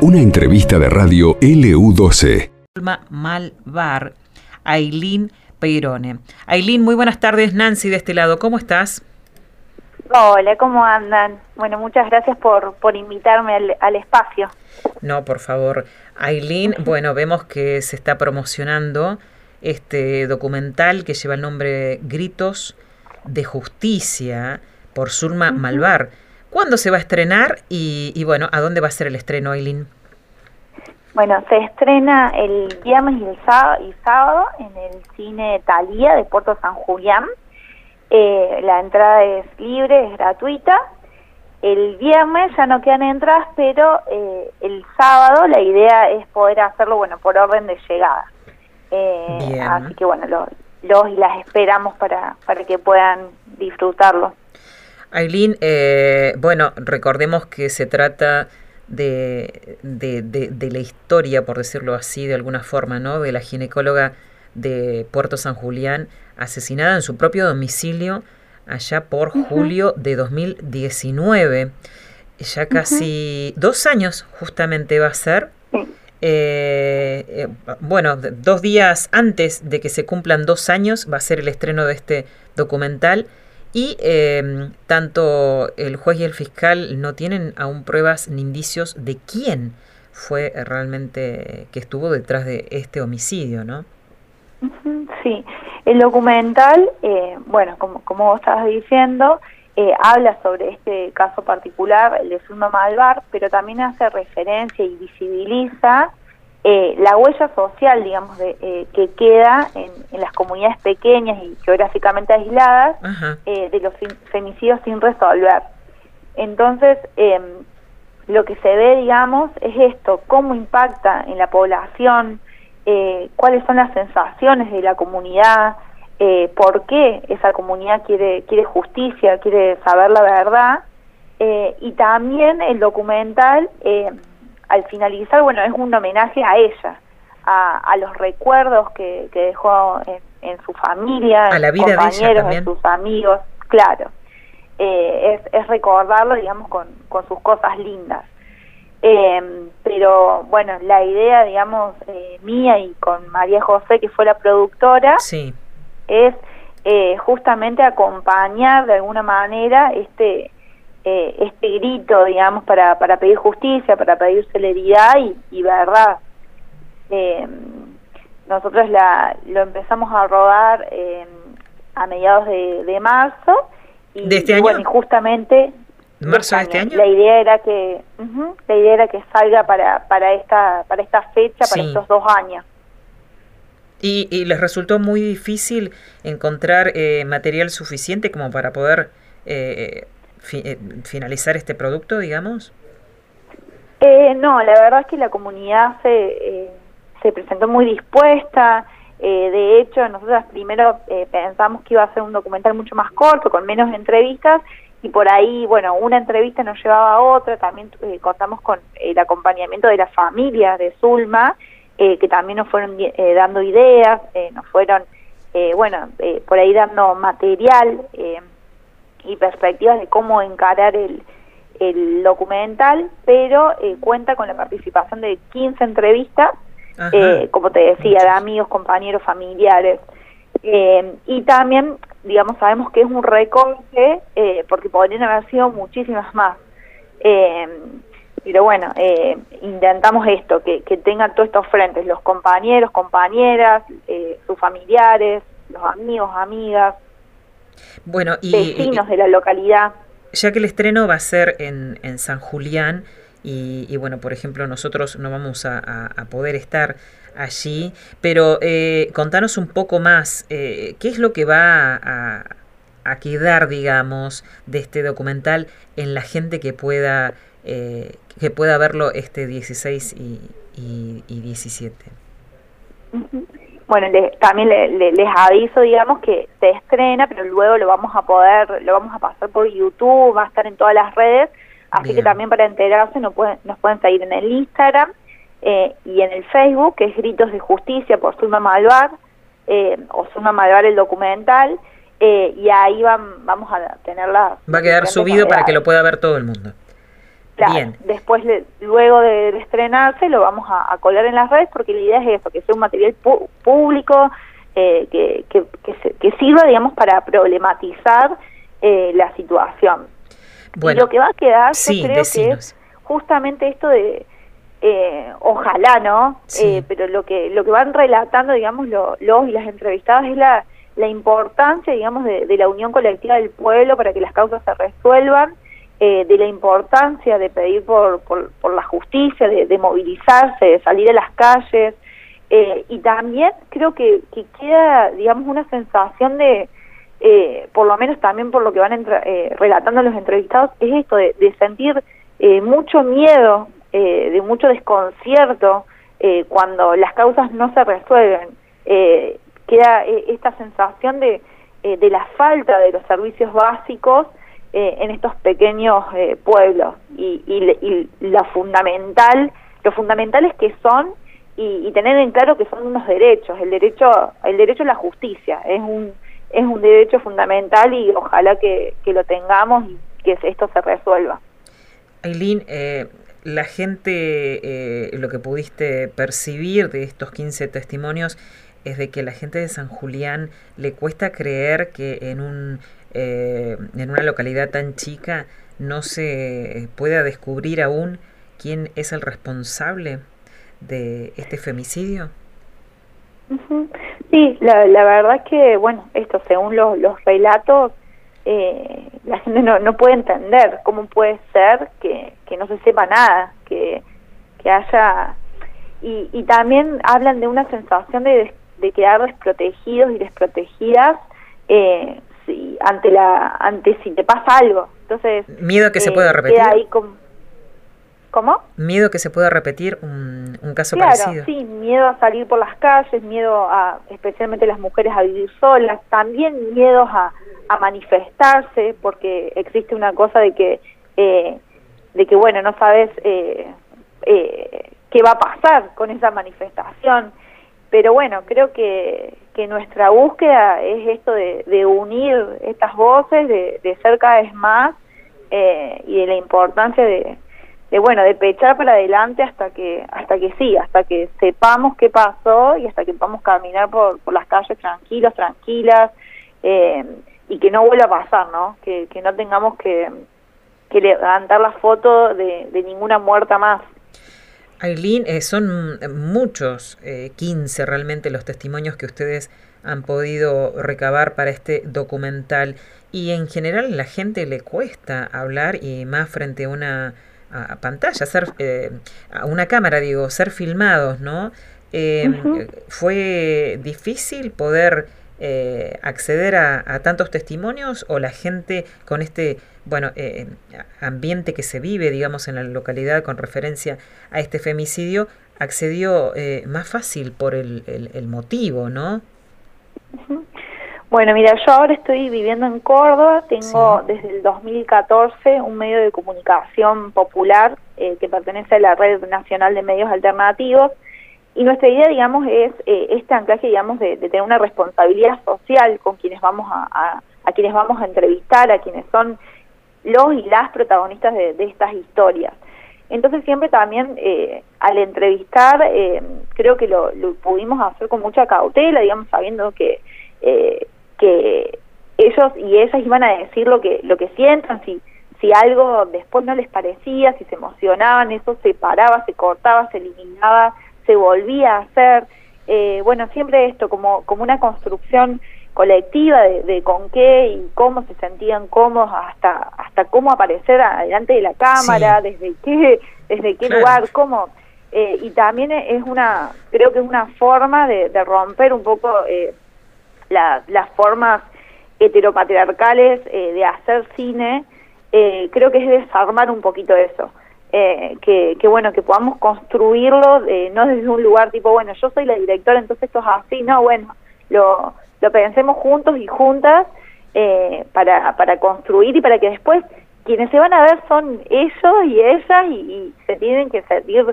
Una entrevista de radio LU12. Malvar, Ailín Peirone. Ailín, muy buenas tardes. Nancy de este lado, ¿cómo estás? Hola, ¿cómo andan? Bueno, muchas gracias por, por invitarme al, al espacio. No, por favor. Ailín, bueno, vemos que se está promocionando este documental que lleva el nombre Gritos de Justicia por Zulma Malvar. ¿Cuándo se va a estrenar y, y, bueno, a dónde va a ser el estreno, Aileen? Bueno, se estrena el viernes y el sábado, y sábado en el cine Talía de Puerto San Julián. Eh, la entrada es libre, es gratuita. El viernes ya no quedan entradas, pero eh, el sábado la idea es poder hacerlo, bueno, por orden de llegada. Eh, así que bueno, los, los y las esperamos para, para que puedan disfrutarlo. Aileen, eh, bueno, recordemos que se trata de, de, de, de, la historia, por decirlo así, de alguna forma, ¿no? De la ginecóloga de Puerto San Julián asesinada en su propio domicilio allá por uh -huh. julio de 2019. Ya casi uh -huh. dos años justamente va a ser. Eh, eh, bueno, dos días antes de que se cumplan dos años va a ser el estreno de este documental y eh, tanto el juez y el fiscal no tienen aún pruebas ni indicios de quién fue realmente que estuvo detrás de este homicidio, ¿no? Sí, el documental, eh, bueno, como, como vos estabas diciendo, eh, habla sobre este caso particular, el de Zulma Malvar, pero también hace referencia y visibiliza eh, la huella social, digamos, de, eh, que queda en, en, las comunidades pequeñas y geográficamente aisladas eh, de los femicidios sin resolver. Entonces, em, lo que se ve, digamos, es esto, cómo impacta en la población, eh, cuáles son las sensaciones de la comunidad, eh, por qué esa comunidad quiere, quiere justicia, quiere saber la verdad, eh, y también el documental eh, al finalizar, bueno, es un homenaje a ella, a, a los recuerdos que, que dejó en, en, su familia, a la vida compañeros, de en sus amigos, claro. Eh, es, es, recordarlo, digamos, con, con sus cosas lindas. Eh, pero bueno, la idea, digamos, eh, mía y con María José, que fue la productora, sí. es eh, justamente acompañar de alguna manera este eh, este grito, digamos, para, para pedir justicia, para pedir celeridad y, y verdad. Eh, nosotros la, lo empezamos a rodar eh, a mediados de, de marzo. Y, ¿De este año? Bueno, y justamente ¿Marzo de este año? La idea era que uh -huh, la idea era que salga para para esta para esta fecha, sí. para estos dos años. ¿Y, y les resultó muy difícil encontrar eh, material suficiente como para poder eh, eh, finalizar este producto, digamos? Eh, no, la verdad es que la comunidad se, eh, se presentó muy dispuesta. Eh, de hecho, nosotros primero eh, pensamos que iba a ser un documental mucho más corto, con menos entrevistas, y por ahí, bueno, una entrevista nos llevaba a otra. También eh, contamos con el acompañamiento de la familia de Zulma, eh, que también nos fueron eh, dando ideas, nos fueron, bueno, por ahí dando material y perspectivas de cómo encarar el, el documental, pero eh, cuenta con la participación de 15 entrevistas, eh, como te decía, de amigos, compañeros, familiares. Eh, y también, digamos, sabemos que es un recorte, eh, porque podrían haber sido muchísimas más. Eh, pero bueno, eh, intentamos esto, que, que tengan todos estos frentes, los compañeros, compañeras, eh, sus familiares, los amigos, amigas, bueno, y, vecinos y, de la localidad. Ya que el estreno va a ser en, en San Julián, y, y, bueno, por ejemplo, nosotros no vamos a, a, a poder estar allí, pero eh, contanos un poco más, eh, ¿qué es lo que va a, a, quedar, digamos, de este documental en la gente que pueda, eh, que pueda verlo este 16 y, y, y 17? Bueno, le, también le, le, les aviso, digamos, que se estrena, pero luego lo vamos a poder, lo vamos a pasar por YouTube, va a estar en todas las redes, así Bien. que también para enterarse nos pueden, nos pueden seguir en el Instagram eh, y en el Facebook, que es Gritos de Justicia por Zulma Malvar, eh, o Zulma Malvar el documental, eh, y ahí van, vamos a tenerla. Va a quedar subido para que lo pueda ver todo el mundo. Bien. Después, luego de, estrenarse, lo vamos a, colar en las redes porque la idea es eso, que sea un material público, eh, que, que, sirva, digamos, para problematizar eh, la situación. y lo que va a quedar, yo creo que es justamente esto de, eh, ojalá, ¿no? pero lo que lo que van relatando, digamos, los y las entrevistadas es la, la importancia, digamos, de, de la unión colectiva del pueblo para que las causas se resuelvan eh, de la importancia de pedir por, por, la justicia, de, movilizarse, de salir a las calles, eh, y también creo que, queda, digamos, una sensación de, eh, por lo menos también por lo que van relatando los entrevistados, es esto de, sentir mucho miedo, de mucho desconcierto cuando las causas no se resuelven. queda esta sensación de, de la falta de los servicios básicos eh, en estos pequeños eh, pueblos. Y, y, lo fundamental lo fundamental es que son y, tener en claro que son unos derechos. El derecho el derecho a la justicia es un es un derecho fundamental y ojalá que, que lo tengamos y que esto se resuelva. Aileen eh, la gente lo que pudiste percibir de estos 15 testimonios es de que la gente de San Julián le cuesta creer que en un eh, en una localidad tan chica no se pueda descubrir aún quién es el responsable de este femicidio? Sí, la, la verdad que, bueno, esto según los, los relatos, eh, la gente no, no puede entender cómo puede ser que, no se sepa nada, que, que haya... Y, y también hablan de una sensación de, de quedar desprotegidos y desprotegidas eh, si, ante la ante si te pasa algo. Entonces, miedo que se pueda eh, repetir. Ahí ¿Cómo? Miedo que se pueda repetir un, un caso claro, parecido. Sí, miedo a salir por las calles, miedo a, especialmente las mujeres a vivir solas, también miedos a, a manifestarse, porque existe una cosa de que, eh, de que bueno, no sabes eh, eh, qué va a pasar con esa manifestación. Pero bueno, creo que, que nuestra búsqueda es esto de, unir estas voces, de, de, ser cada vez más eh, y de la importancia de, de, bueno, de pechar para adelante hasta que, hasta que sí, hasta que sepamos qué pasó y hasta que podamos caminar por, por las calles tranquilos, tranquilas eh, y que no vuelva a pasar, ¿no? Que, que no tengamos que, que levantar la foto de, de ninguna muerta más. Aileen, eh, son muchos, eh, 15 realmente los testimonios que ustedes han podido recabar para este documental y en general la gente le cuesta hablar y más frente a una pantalla, ser, eh, a una cámara, digo, ser filmados, ¿no? Eh, ¿Fue difícil poder eh, acceder a, tantos testimonios o la gente con este bueno eh, ambiente que se vive digamos en la localidad con referencia a este femicidio accedió eh, más fácil por el, el, motivo no bueno mira yo ahora estoy viviendo en Córdoba tengo desde el 2014 un medio de comunicación popular que pertenece a la red nacional de medios alternativos y nuestra idea, digamos, es eh, este anclaje, digamos, de, tener una responsabilidad social con quienes vamos a, a, quienes vamos a entrevistar, a quienes son los y las protagonistas de, estas historias. Entonces siempre también eh, al entrevistar eh, creo que lo, pudimos hacer con mucha cautela, digamos, sabiendo que eh, que ellos y ellas iban a decir lo que lo que sientan, si si algo después no les parecía, si se emocionaban, eso se paraba, se cortaba, se eliminaba se volvía a hacer. Eh, bueno, siempre esto como, como una construcción colectiva de, con qué y cómo se sentían cómodos hasta hasta cómo aparecer adelante de la cámara, desde qué desde qué lugar, cómo eh, y también es una creo que es una forma de, romper un poco eh, las formas heteropatriarcales de hacer cine creo que es desarmar un poquito eso eh, que, que, bueno, que podamos construirlo, eh, no desde un lugar tipo, bueno, yo soy la directora, entonces esto es así, no, bueno, lo, lo pensemos juntos y juntas eh, para, para construir y para que después quienes se van a ver son ellos y ellas y, se tienen que sentir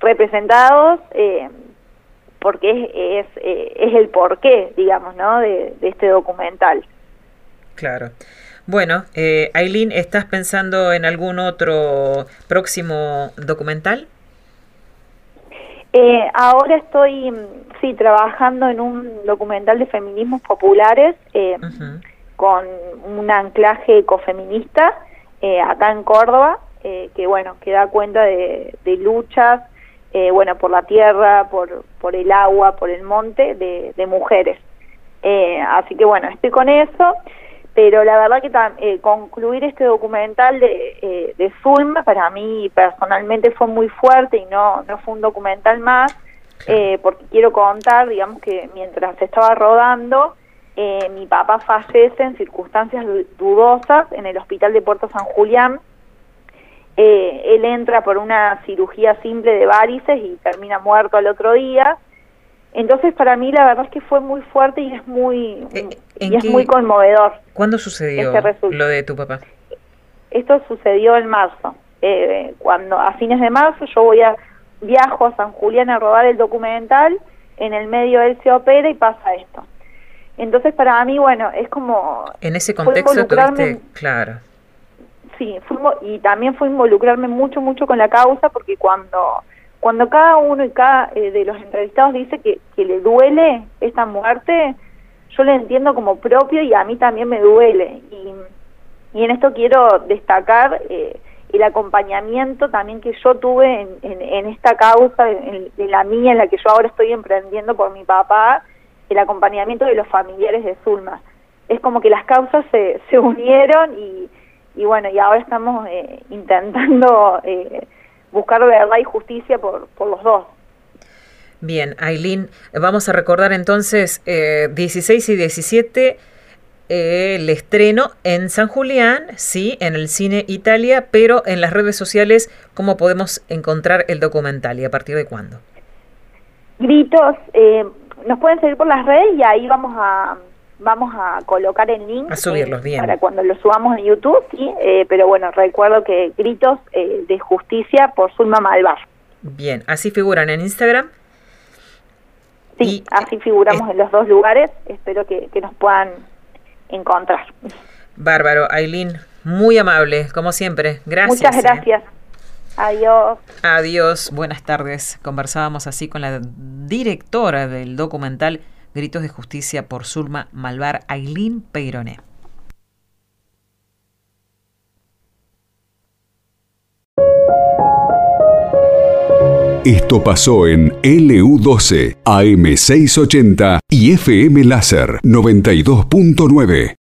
representados eh, porque es, es, eh, es el porqué, digamos, ¿no? De, de este documental. Claro. Bueno, eh, Aileen, ¿estás pensando en algún otro próximo documental? Eh, ahora estoy, sí, trabajando en un documental de feminismos populares eh, con un anclaje ecofeminista eh, acá en Córdoba, eh, que bueno, que da cuenta de, de luchas, eh, bueno, por la tierra, por, por el agua, por el monte, de, de mujeres. Eh, así que bueno, estoy con eso, pero la verdad que eh, concluir este documental de, eh, de Zulma para mí personalmente fue muy fuerte y no, no fue un documental más, eh, porque quiero contar, digamos que mientras estaba rodando, eh, mi papá fallece en circunstancias dudosas en el hospital de Puerto San Julián. Eh, él entra por una cirugía simple de varices y termina muerto al otro día. Entonces para mí la verdad es que fue muy fuerte y es muy y es muy conmovedor. ¿Cuándo sucedió este lo de tu papá? Esto sucedió en marzo. Eh, cuando a fines de marzo yo voy a viajo a San Julián a rodar el documental, en el medio él se opera y pasa esto. Entonces para mí, bueno, es como... En ese contexto tuviste, claro. Sí, fue, y también fue involucrarme mucho, mucho con la causa, porque cuando cuando cada uno y cada eh, de los entrevistados dice que, que le duele esta muerte, yo le entiendo como propio y a mí también me duele. Y, en esto quiero destacar eh, el acompañamiento también que yo tuve en, en, en esta causa, en, la mía, en la que yo ahora estoy emprendiendo por mi papá, el acompañamiento de los familiares de Zulma. Es como que las causas se, se unieron y, y bueno, y ahora estamos eh, intentando eh, buscar verdad y justicia por, por los dos. Bien, Aileen, vamos a recordar entonces eh, 16 y 17 eh, el estreno en San Julián, sí, en el cine Italia, pero en las redes sociales, ¿cómo podemos encontrar el documental y a partir de cuándo? Gritos, eh, nos pueden seguir por las redes y ahí vamos a vamos a colocar el link a subirlos eh, bien para cuando lo subamos en YouTube, sí, eh, pero bueno, recuerdo que Gritos eh, de Justicia por Zulma Malvar. Bien, así figuran en Instagram. Sí, y, así figuramos en los dos lugares, espero que, que nos puedan encontrar. Bárbaro, Aileen, muy amable, como siempre. Gracias. Muchas gracias. Adiós. Adiós, buenas tardes. Conversábamos así con la directora del documental Gritos de Justicia por Zulma Malvar, Aileen Peironé. Esto pasó en LU12, AM680 y FM Láser 92.9.